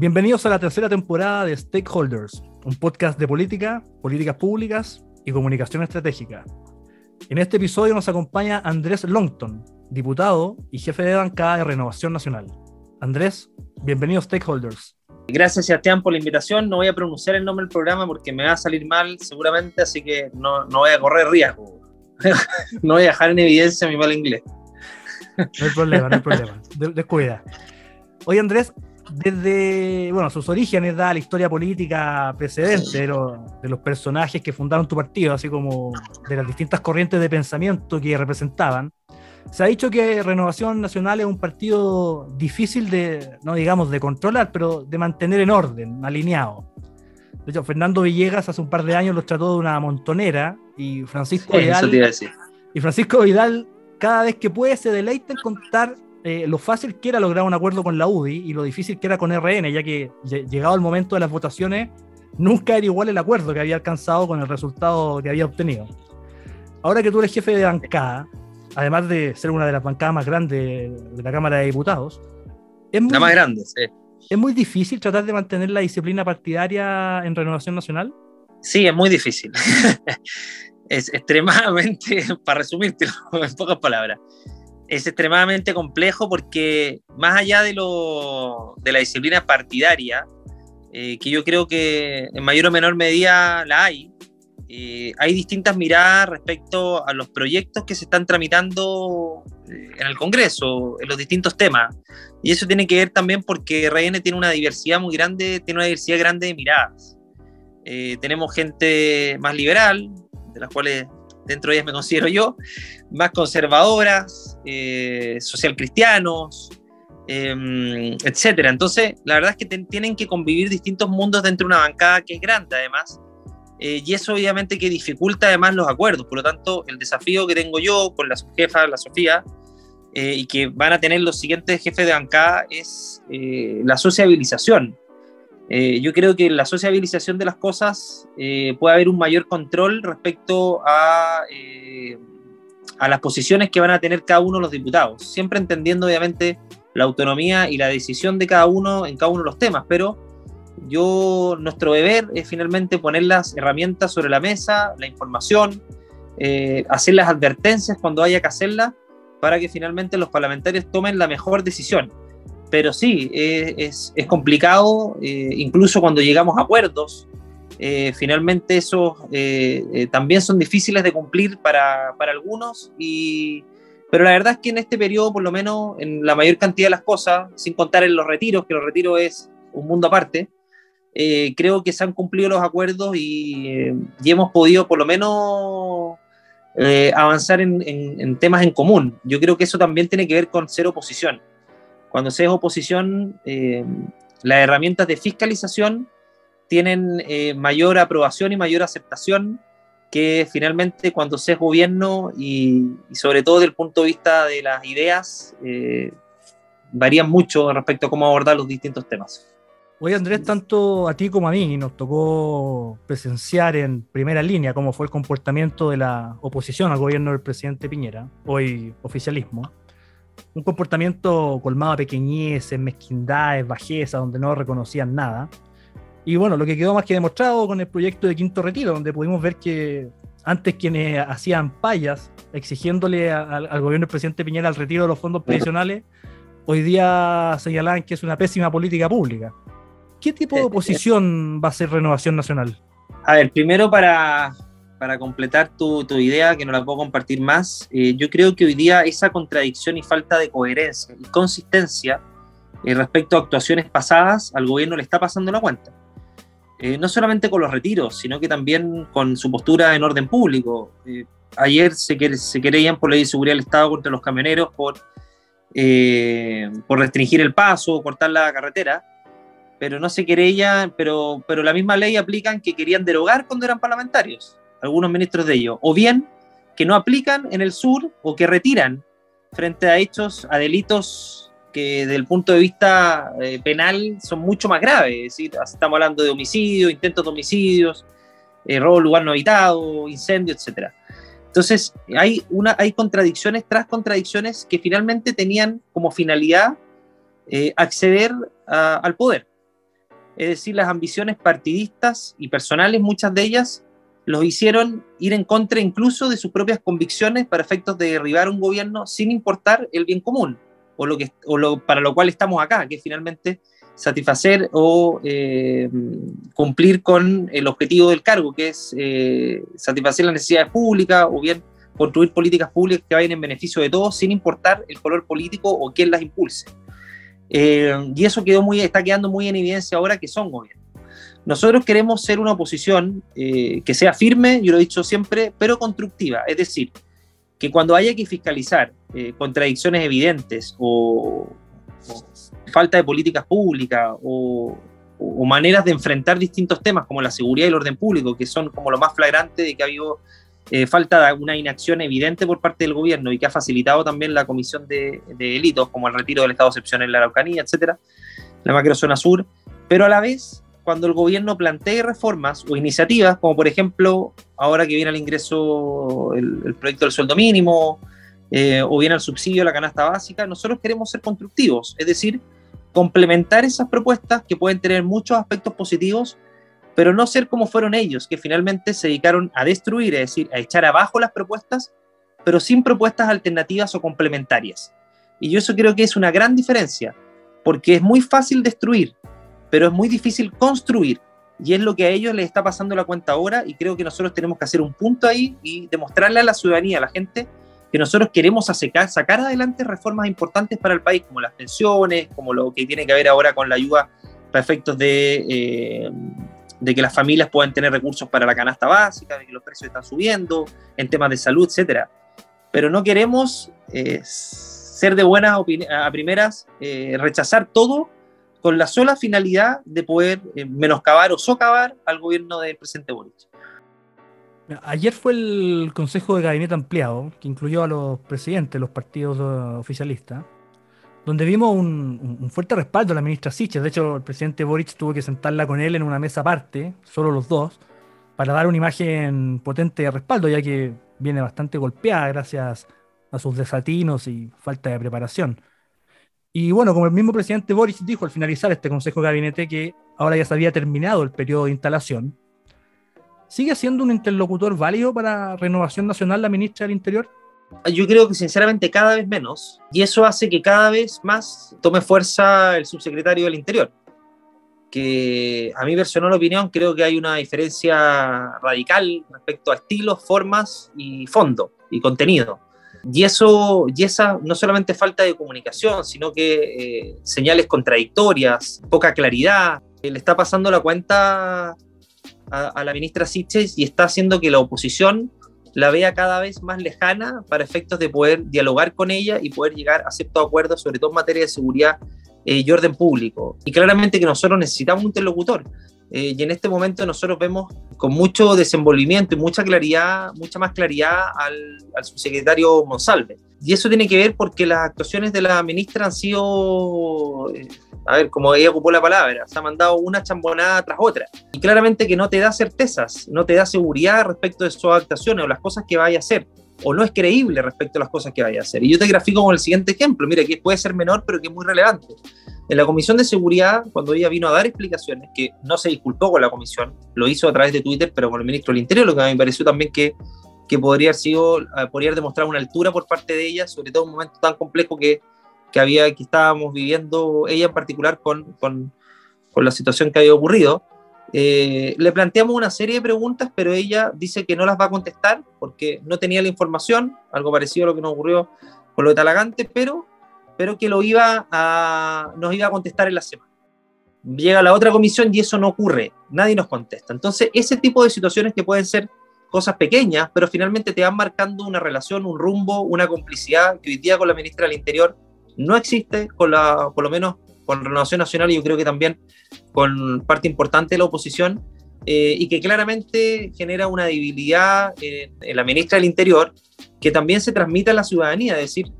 Bienvenidos a la tercera temporada de Stakeholders, un podcast de política, políticas públicas y comunicación estratégica. En este episodio nos acompaña Andrés Longton, diputado y jefe de bancada de Renovación Nacional. Andrés, bienvenido a Stakeholders. Gracias, Sebastián, por la invitación. No voy a pronunciar el nombre del programa porque me va a salir mal seguramente, así que no, no voy a correr riesgo. no voy a dejar en evidencia mi mal inglés. No hay problema, no hay problema. Descuida. Oye, Andrés, desde bueno, sus orígenes da la historia política precedente de, de, los personajes que fundaron tu partido, así como de las distintas corrientes de pensamiento que representaban. Se ha dicho que Renovación Nacional es un partido difícil de, no digamos de controlar, pero de mantener en orden, alineado. De hecho, Fernando Villegas hace un par de años los trató de una montonera y Francisco Vidal. Y Francisco Vidal, cada vez que puede, se deleita en contar eh, lo fácil que era lograr un acuerdo con la UDI y lo difícil que era con RN, ya que llegado el momento de las votaciones, nunca era igual el acuerdo que había alcanzado con el resultado que había obtenido. Ahora que tú eres jefe de bancada, además de ser una de las bancadas más grandes de la Cámara de Diputados, es muy, la más grande, sí. ¿Es muy difícil tratar de mantener la disciplina partidaria en Renovación Nacional? Sí, es muy difícil. es extremadamente, para resumírtelo en pocas palabras, es extremadamente complejo porque más allá de, lo, de la disciplina partidaria, eh, que yo creo que en mayor o menor medida la hay, eh, hay distintas miradas respecto a los proyectos que se están tramitando eh, en el Congreso, en los distintos temas. Y eso tiene que ver también porque RN tiene una diversidad muy grande, tiene una diversidad grande de miradas. tenemos gente más liberal, de las cuales dentro de ellas me considero yo, más conservadoras, eh, social cristianos, em, etcétera. Entonces, la verdad es que tienen que convivir distintos mundos dentro de una bancada que es grande, además. Eh, y eso obviamente que dificulta además los acuerdos. Por lo tanto, el desafío que tengo yo con la subjefa, la Sofía, eh, y que van a tener los siguientes jefes de bancada es la sociabilización. yo creo que la sociabilización de las cosas puede haber un mayor control respecto a a las posiciones que van a tener cada uno de los diputados, siempre entendiendo obviamente la autonomía y la decisión de cada uno en cada uno de los temas, pero yo, nuestro deber es finalmente poner las herramientas sobre la mesa, la información, eh, hacer las advertencias cuando haya que hacerlas, para que finalmente los parlamentarios tomen la mejor decisión. Pero sí, es, es, complicado, eh, incluso cuando llegamos a acuerdos, eh, finalmente esos eh, eh, también son difíciles de cumplir para, para, algunos, y, pero la verdad es que en este periodo, por lo menos en la mayor cantidad de las cosas, sin contar en los retiros, que los retiros es un mundo aparte, creo que se han cumplido los acuerdos y, y hemos podido por lo menos avanzar en, en, en, temas en común. Yo creo que eso también tiene que ver con ser oposición. Cuando se es oposición, las herramientas de fiscalización tienen eh, mayor aprobación y mayor aceptación que finalmente cuando se es gobierno y, sobre todo desde el punto de vista de las ideas, eh, varían mucho respecto a cómo abordar los distintos temas. Oye Andrés, tanto a ti como a mí nos tocó presenciar en primera línea cómo fue el comportamiento de la oposición al gobierno del presidente Piñera, hoy oficialismo, un comportamiento colmado a pequeñeces, mezquindades, bajeza, donde no reconocían nada. Y bueno, lo que quedó más que demostrado con el proyecto de Quinto Retiro, donde pudimos ver que antes quienes hacían payas exigiéndole al gobierno del presidente Piñera el retiro de los fondos previsionales, hoy día señalaban que es una pésima política pública. ¿Qué tipo de eh, oposición va a ser Renovación Nacional? A ver, primero para, para completar tu, tu, idea, que no la puedo compartir más, eh, yo creo que hoy día esa contradicción y falta de coherencia y consistencia eh, respecto a actuaciones pasadas al gobierno le está pasando la cuenta. No solamente con los retiros, sino que también con su postura en orden público. ayer se, querían por ley de seguridad del Estado contra los camioneros por, por restringir el paso, cortar la carretera pero no se querella, pero, pero la misma ley aplican que querían derogar cuando eran parlamentarios, algunos ministros de ellos, o bien que no aplican en el sur o que retiran frente a hechos, a delitos que desde el punto de vista eh, penal son mucho más graves, estamos hablando de homicidio, intentos de homicidios, eh, robo lugar no habitado, incendio, etc. Entonces, hay, hay contradicciones tras contradicciones que finalmente tenían como finalidad eh, acceder al poder es decir, las ambiciones partidistas y personales, muchas de ellas, los hicieron ir en contra incluso de sus propias convicciones para efectos de derribar un gobierno sin importar el bien común, o lo que, o lo, para lo cual estamos acá, que es finalmente satisfacer o eh, cumplir con el objetivo del cargo, que es eh, satisfacer las necesidades públicas o bien construir políticas públicas que vayan en beneficio de todos sin importar el color político o quién las impulse. Eh, y eso quedó muy, está quedando muy en evidencia ahora que son gobiernos. Nosotros queremos ser una oposición eh, que sea firme, yo lo he dicho siempre, pero constructiva. Es decir, que cuando haya que fiscalizar eh, contradicciones evidentes o, falta de políticas públicas o, o, maneras de enfrentar distintos temas como la seguridad y el orden público, que son como lo más flagrante de que ha habido eh, falta de una inacción evidente por parte del gobierno y que ha facilitado también la comisión de, delitos, como el retiro del estado de excepción en la Araucanía, etcétera, la macrozona sur, pero a la vez, cuando el gobierno plantee reformas o iniciativas, como por ejemplo, ahora que viene al ingreso el, proyecto del sueldo mínimo, eh, o viene el subsidio a la canasta básica, nosotros queremos ser constructivos, es decir, complementar esas propuestas que pueden tener muchos aspectos positivos, pero no ser como fueron ellos, que finalmente se dedicaron a destruir, es decir, a echar abajo las propuestas, pero sin propuestas alternativas o complementarias. Y yo eso creo que es una gran diferencia, porque es muy fácil destruir, pero es muy difícil construir. Y es lo que a ellos les está pasando la cuenta ahora y creo que nosotros tenemos que hacer un punto ahí y demostrarle a la ciudadanía, a la gente, que nosotros queremos sacar, sacar adelante reformas importantes para el país, como las pensiones, como lo que tiene que ver ahora con la ayuda para efectos de, eh, de que las familias puedan tener recursos para la canasta básica, de que los precios están subiendo, en temas de salud, etc. Pero no queremos eh, ser de buenas a primeras, eh, rechazar todo con la sola finalidad de poder eh, menoscabar o socavar al gobierno del presidente Boric. Ayer fue el Consejo de Gabinete Ampliado, que incluyó a los presidentes, los partidos oficialistas, donde vimos un, fuerte respaldo a la ministra Siches. De hecho, el presidente Boric tuvo que sentarla con él en una mesa aparte, solo los dos, para dar una imagen potente de respaldo, ya que viene bastante golpeada gracias a sus desatinos y falta de preparación. Y bueno, como el mismo presidente Boric dijo al finalizar este Consejo de Gabinete que ahora ya se había terminado el periodo de instalación, ¿sigue siendo un interlocutor válido para Renovación Nacional la ministra del Interior? Yo creo que sinceramente cada vez menos, y eso hace que cada vez más tome fuerza el subsecretario del Interior, que a mi personal opinión creo que hay una diferencia radical respecto a estilos, formas y fondo y contenido. Y eso, y esa no solamente falta de comunicación, sino que eh, señales contradictorias, poca claridad, le está pasando la cuenta a, a la ministra Siches y está haciendo que la oposición la vea cada vez más lejana para efectos de poder dialogar con ella y poder llegar a ciertos acuerdos, sobre todo en materia de seguridad eh, y orden público. Y claramente que nosotros necesitamos un interlocutor. Eh, y en este momento nosotros vemos con mucho desenvolvimiento y mucha claridad, mucha más claridad al, al subsecretario Monsalve. Y eso tiene que ver porque las actuaciones de la ministra han sido eh, a ver, como ella ocupó la palabra, se ha mandado una chambonada tras otra. Y claramente que no te da certezas, no te da seguridad respecto de sus actuaciones o las cosas que vaya a hacer. o no es creíble respecto a las cosas que vaya a hacer. Y yo te grafico con el siguiente ejemplo, mira, que puede ser menor, pero que es muy relevante. En la Comisión de Seguridad, cuando ella vino a dar explicaciones, que no se disculpó con la Comisión, lo hizo a través de Twitter, pero con el ministro del Interior, lo que me pareció también que, que podría, haber sido, eh, podría demostrar una altura por parte de ella, sobre todo en un momento tan complejo que, que, había, que estábamos viviendo, ella en particular, con, con, con la situación que había ocurrido. Eh, le planteamos una serie de preguntas, pero ella dice que no las va a contestar porque no tenía la información, algo parecido a lo que nos ocurrió con lo de Talagante, pero, pero que lo iba a, nos iba a contestar en la semana. Llega la otra comisión y eso no ocurre, nadie nos contesta. Entonces, ese tipo de situaciones que pueden ser cosas pequeñas, pero finalmente te van marcando una relación, un rumbo, una complicidad que hoy día con la ministra del Interior no existe, con la, por lo menos con Renovación Nacional y yo creo que también con parte importante de la oposición, eh, y que claramente genera una debilidad en, la ministra del Interior que también se transmite a la ciudadanía, es decir,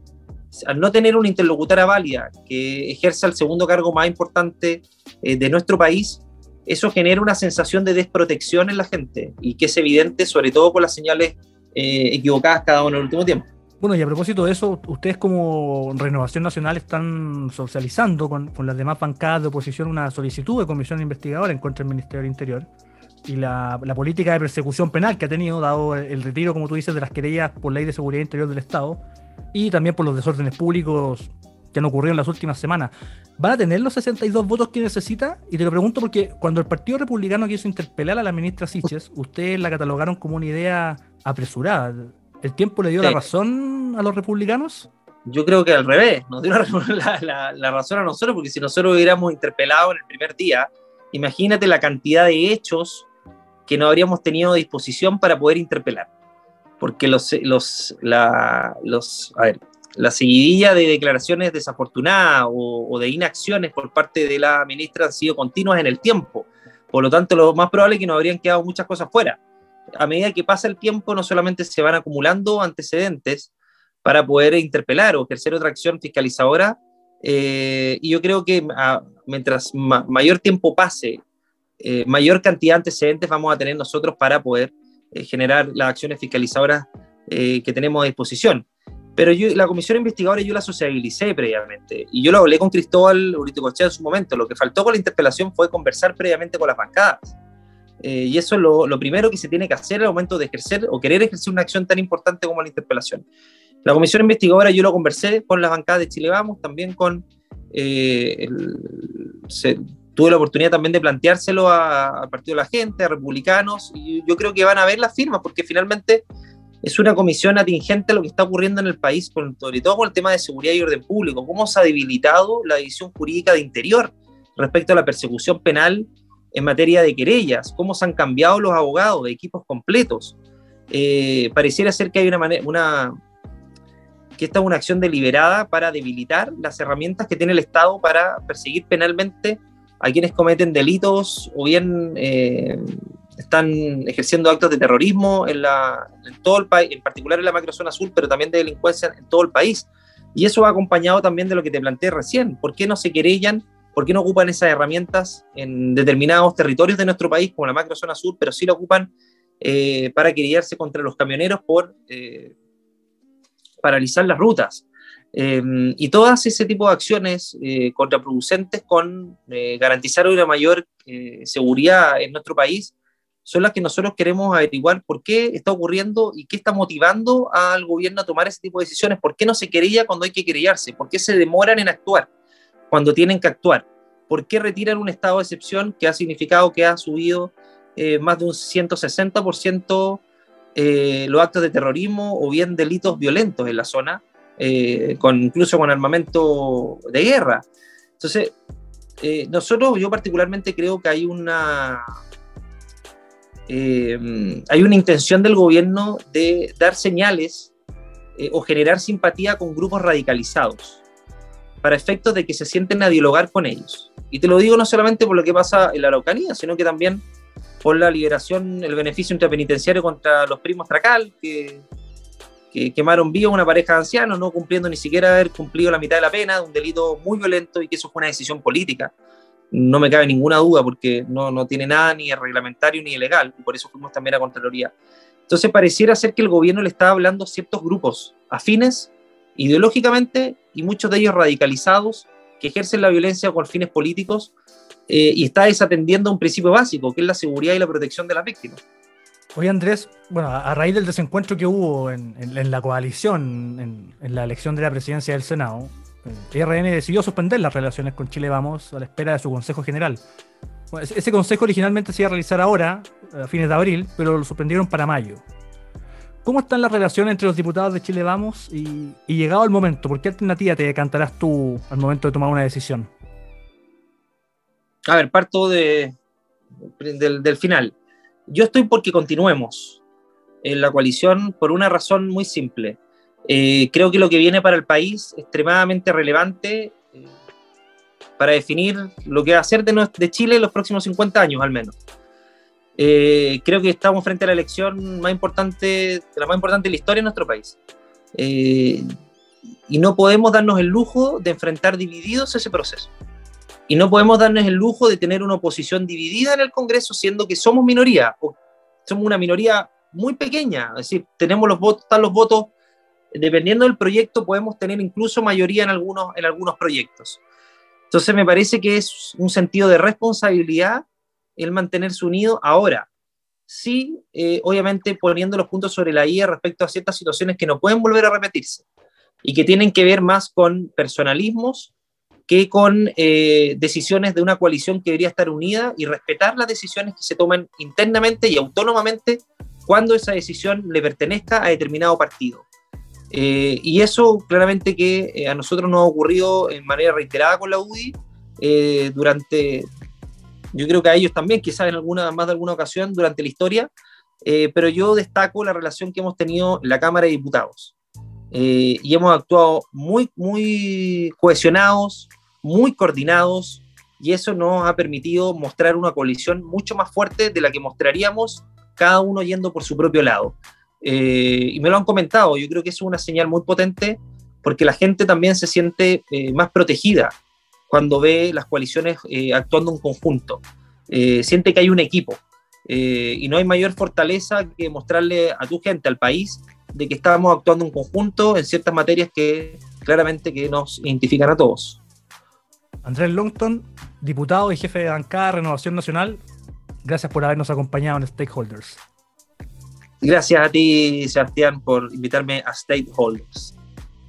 al no tener una interlocutora válida que ejerza el segundo cargo más importante eh, de nuestro país, eso genera una sensación de desprotección en la gente y que es evidente sobre todo con las señales eh, equivocadas cada uno en el último tiempo. Bueno, y a propósito de eso, ustedes como Renovación Nacional están socializando con, las demás bancadas de oposición una solicitud de comisión investigadora en contra del Ministerio del Interior y la, política de persecución penal que ha tenido, dado el retiro, como tú dices, de las querellas por ley de seguridad interior del Estado y también por los desórdenes públicos que han ocurrido en las últimas semanas. ¿Van a tener los 62 votos que necesita? Y te lo pregunto porque cuando el Partido Republicano quiso interpelar a la ministra Siches, ustedes la catalogaron como una idea apresurada. ¿El tiempo le dio la razón a los republicanos? Yo creo que al revés, nos dio la, la, razón a nosotros, porque si nosotros hubiéramos interpelado en el primer día, imagínate la cantidad de hechos que no habríamos tenido a disposición para poder interpelar. Porque los, los, la, los, a ver, la seguidilla de declaraciones desafortunadas o, o, de inacciones por parte de la ministra han sido continuas en el tiempo. Por lo tanto, lo más probable es que nos habrían quedado muchas cosas fuera a medida que pasa el tiempo, no solamente se van acumulando antecedentes para poder interpelar o ejercer otra acción fiscalizadora, eh, y yo creo que mientras mayor tiempo pase, eh, mayor cantidad de antecedentes vamos a tener nosotros para poder eh, generar las acciones fiscalizadoras que tenemos a disposición. Pero yo, la comisión investigadora yo la sociabilicé previamente y yo lo hablé con Cristóbal Uriticochea en su momento. Lo que faltó con la interpelación fue conversar previamente con las bancadas eh, y eso es lo, primero que se tiene que hacer al momento de ejercer o querer ejercer una acción tan importante como la interpelación. La comisión investigadora yo lo conversé con la bancada de Chile Vamos, también con... Eh, tuve la oportunidad también de planteárselo al Partido de la Gente, a republicanos, y yo creo que van a ver las firmas, porque finalmente es una comisión atingente a lo que está ocurriendo en el país, sobre todo con el tema de seguridad y orden público, cómo se ha debilitado la división jurídica de interior respecto a la persecución penal en materia de querellas, cómo se han cambiado los abogados de equipos completos. Eh, pareciera ser que hay una manera, una, que esta es una acción deliberada para debilitar las herramientas que tiene el Estado para perseguir penalmente a quienes cometen delitos o bien eh, están ejerciendo actos de terrorismo en, la, en todo el país, en particular en la macrozona sur, pero también de delincuencia en todo el país. Y eso va acompañado también de lo que te planteé recién. ¿Por qué no se querellan ¿Por qué no ocupan esas herramientas en determinados territorios de nuestro país, como la macrozona sur, pero sí lo ocupan eh, para querellarse contra los camioneros por eh, paralizar las rutas? Eh, y todas ese tipo de acciones contraproducentes con garantizar una mayor seguridad en nuestro país son las que nosotros queremos averiguar por qué está ocurriendo y qué está motivando al gobierno a tomar ese tipo de decisiones, por qué no se querella cuando hay que querellarse, por qué se demoran en actuar cuando tienen que actuar. ¿Por qué retiran un estado de excepción que ha significado que ha subido eh, más de un 160% eh, los actos de terrorismo o bien delitos violentos en la zona, eh, con, incluso con armamento de guerra? Entonces, nosotros, yo particularmente creo que hay una, hay una intención del gobierno de dar señales o generar simpatía con grupos radicalizados para efectos de que se sienten a dialogar con ellos. Y te lo digo no solamente por lo que pasa en la Araucanía, sino que también por la liberación, el beneficio intrapenitenciario contra los primos Tracal, que, que quemaron vivo a una pareja de ancianos, no cumpliendo ni siquiera haber cumplido la mitad de la pena, de un delito muy violento y que eso fue una decisión política. No me cabe ninguna duda porque no, no tiene nada ni reglamentario ni ilegal, y por eso fuimos también a Contraloría. Entonces pareciera ser que el gobierno le está hablando a ciertos grupos afines ideológicamente y muchos de ellos radicalizados que ejercen la violencia con fines políticos eh, y está desatendiendo un principio básico, que es la seguridad y la protección de las víctimas. Oye Andrés, bueno, a raíz del desencuentro que hubo en, la coalición, en, la elección de la presidencia del Senado, el RN decidió suspender las relaciones con Chile Vamos a la espera de su Consejo General. ese consejo originalmente se iba a realizar ahora, a fines de abril, pero lo suspendieron para mayo. ¿Cómo están las relaciones entre los diputados de Chile Vamos y, llegado el momento, por qué alternativa te decantarás tú al momento de tomar una decisión? A ver, parto de, del final. Yo estoy porque continuemos en la coalición por una razón muy simple. Eh, creo que lo que viene para el país es extremadamente relevante eh, para definir lo que va a hacer de, de Chile en los próximos 50 años al menos. Eh, creo que estamos frente a la elección más importante, la más importante de la historia de nuestro país. y no podemos darnos el lujo de enfrentar divididos ese proceso. Y no podemos darnos el lujo de tener una oposición dividida en el Congreso, siendo que somos minoría, o somos una minoría muy pequeña. Es decir, tenemos los votos, están los votos, dependiendo del proyecto, podemos tener incluso mayoría en algunos, en algunos proyectos. Entonces, me parece que es un sentido de responsabilidad el mantenerse unido ahora. Sí, eh, obviamente poniendo los puntos sobre la IA respecto a ciertas situaciones que no pueden volver a repetirse y que tienen que ver más con personalismos que con eh, decisiones de una coalición que debería estar unida y respetar las decisiones que se toman internamente y autónomamente cuando esa decisión le pertenezca a determinado partido. Eh, y eso claramente que eh, a nosotros nos ha ocurrido en manera reiterada con la UDI durante, yo creo que a ellos también, quizás en alguna, más de alguna ocasión durante la historia, pero yo destaco la relación que hemos tenido en la Cámara de Diputados. y hemos actuado muy, muy cohesionados, muy coordinados y eso nos ha permitido mostrar una coalición mucho más fuerte de la que mostraríamos cada uno yendo por su propio lado. Eh, y me lo han comentado, yo creo que es una señal muy potente porque la gente también se siente eh, más protegida cuando ve las coaliciones eh, actuando en conjunto. siente que hay un equipo y no hay mayor fortaleza que mostrarle a tu gente, al país, de que estamos actuando en conjunto en ciertas materias que claramente que nos identifican a todos. Andrés Longton, diputado y jefe de bancada Renovación Nacional, gracias por habernos acompañado en Stakeholders. Gracias a ti, Sebastián, por invitarme a Stakeholders.